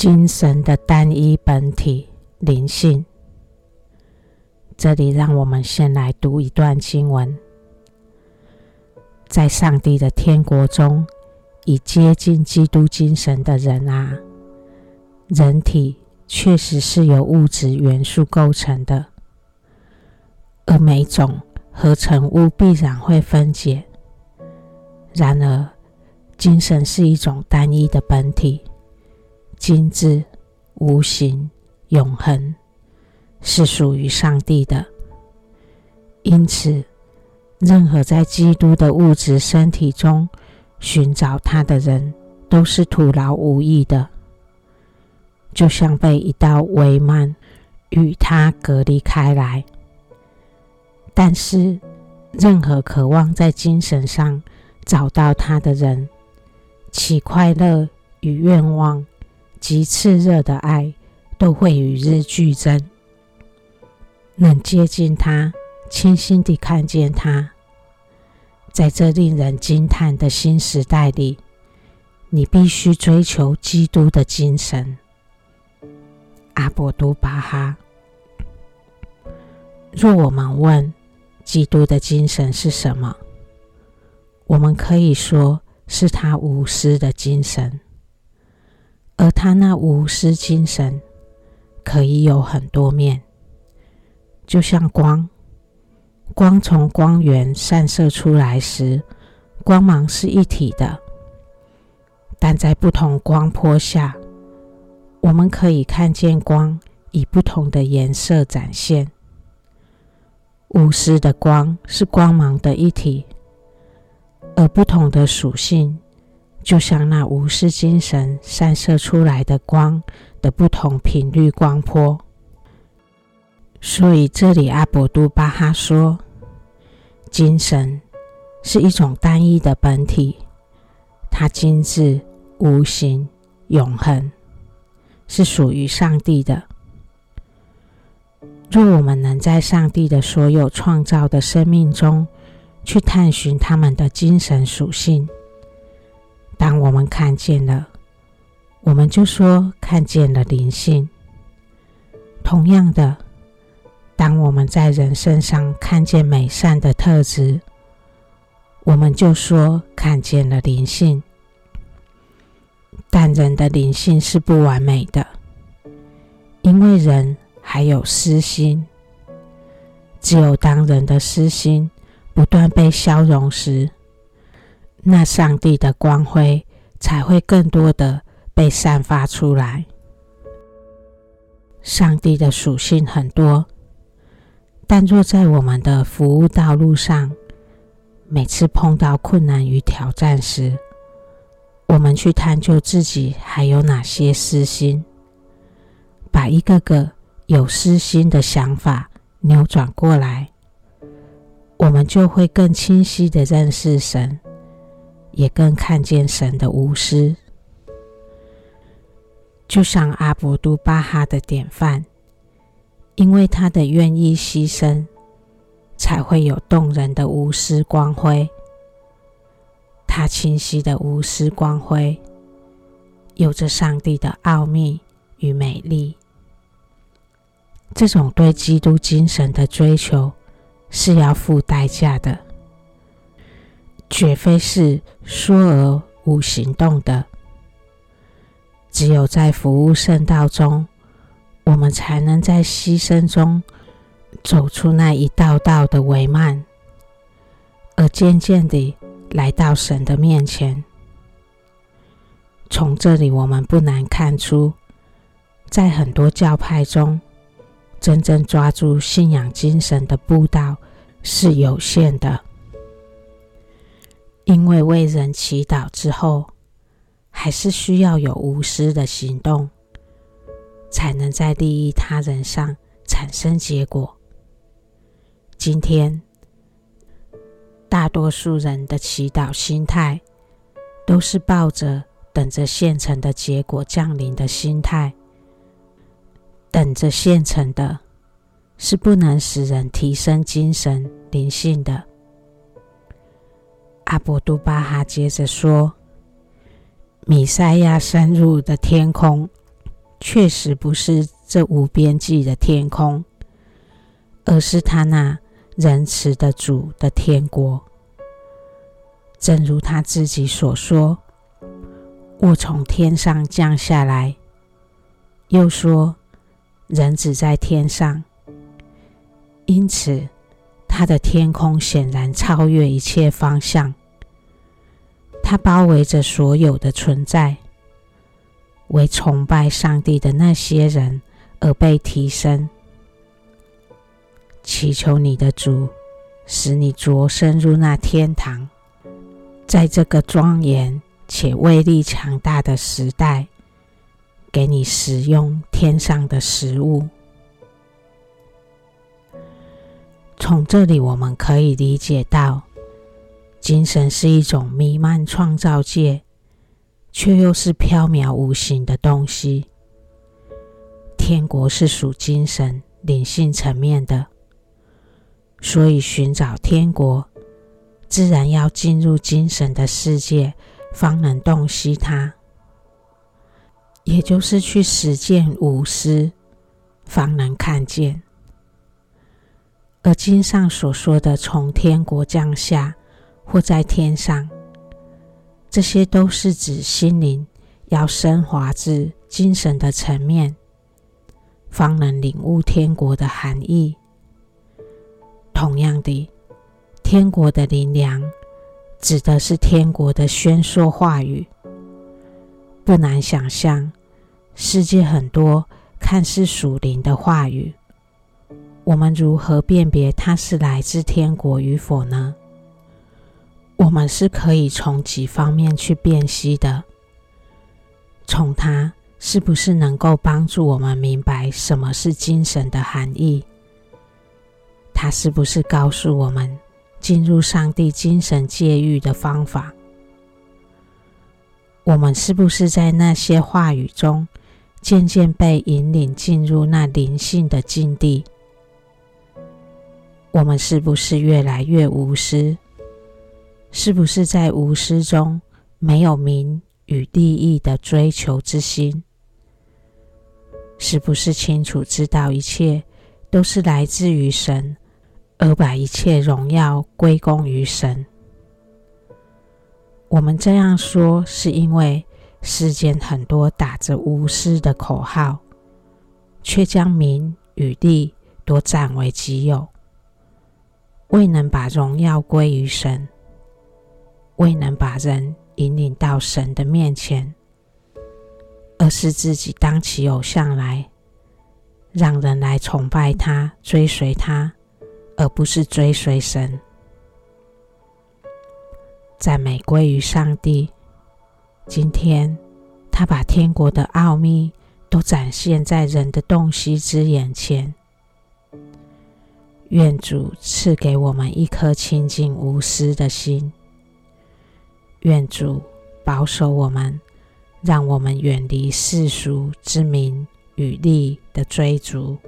精神的单一本体灵性。这里，让我们先来读一段经文：在上帝的天国中，已接近基督精神的人啊，人体确实是由物质元素构成的，而每种合成物必然会分解。然而，精神是一种单一的本体，精致、无形、永恒。是属于上帝的，因此，任何在基督的物质身体中寻找他的人，都是徒劳无益的，就像被一道帷幔与他隔离开来。但是，任何渴望在精神上找到他的人，其快乐与愿望及炽热的爱，都会与日俱增。能接近他，清晰地看见他，在这令人惊叹的新时代里，你必须追求基督的精神。阿博都巴哈。若我们问基督的精神是什么，我们可以说是他无私的精神，而他那无私精神可以有很多面。就像光，光从光源散射出来时，光芒是一体的。但在不同光波下，我们可以看见光以不同的颜色展现。无私的光是光芒的一体，而不同的属性，就像那无私精神散射出来的光的不同频率光波。所以，这里阿博杜巴哈说，精神是一种单一的本体，它精致、无形、永恒，是属于上帝的。若我们能在上帝的所有创造的生命中去探寻他们的精神属性，当我们看见了，我们就说看见了灵性。同样的。当我们在人身上看见美善的特质，我们就说看见了灵性。但人的灵性是不完美的，因为人还有私心。只有当人的私心不断被消融时，那上帝的光辉才会更多的被散发出来。上帝的属性很多。但若在我们的服务道路上，每次碰到困难与挑战时，我们去探究自己还有哪些私心，把一个个有私心的想法扭转过来，我们就会更清晰的认识神，也更看见神的无私。就像阿博都巴哈的典范。因为他的愿意牺牲，才会有动人的无私光辉。他清晰的无私光辉，有着上帝的奥秘与美丽。这种对基督精神的追求是要付代价的，绝非是说而无行动的。只有在服务圣道中。我们才能在牺牲中走出那一道道的帷幔，而渐渐地来到神的面前。从这里，我们不难看出，在很多教派中，真正抓住信仰精神的步道是有限的，因为为人祈祷之后，还是需要有无私的行动。才能在利益他人上产生结果。今天，大多数人的祈祷心态，都是抱着等着现成的结果降临的心态。等着现成的，是不能使人提升精神灵性的。阿博都巴哈接着说：“米塞亚深入的天空。”确实不是这无边际的天空，而是他那仁慈的主的天国。正如他自己所说：“我从天上降下来。”又说：“人只在天上。”因此，他的天空显然超越一切方向，它包围着所有的存在。为崇拜上帝的那些人而被提升，祈求你的主使你着身入那天堂，在这个庄严且威力强大的时代，给你食用天上的食物。从这里我们可以理解到，精神是一种弥漫创造界。却又是飘渺无形的东西。天国是属精神灵性层面的，所以寻找天国，自然要进入精神的世界，方能洞悉它。也就是去实践无私，方能看见。而经上所说的从天国降下，或在天上。这些都是指心灵要升华至精神的层面，方能领悟天国的含义。同样的，天国的灵粮指的是天国的宣说话语。不难想象，世界很多看似属灵的话语，我们如何辨别它是来自天国与否呢？我们是可以从几方面去辨析的：从它是不是能够帮助我们明白什么是精神的含义；它是不是告诉我们进入上帝精神界域的方法；我们是不是在那些话语中渐渐被引领进入那灵性的境地；我们是不是越来越无私？是不是在无私中没有名与利益的追求之心？是不是清楚知道一切都是来自于神，而把一切荣耀归功于神？我们这样说，是因为世间很多打着无私的口号，却将名与利都占为己有，未能把荣耀归于神。未能把人引领到神的面前，而是自己当起偶像来，让人来崇拜他、追随他，而不是追随神。赞美归于上帝。今天，他把天国的奥秘都展现在人的洞悉之眼前。愿主赐给我们一颗清净无私的心。愿主保守我们，让我们远离世俗之名与利的追逐。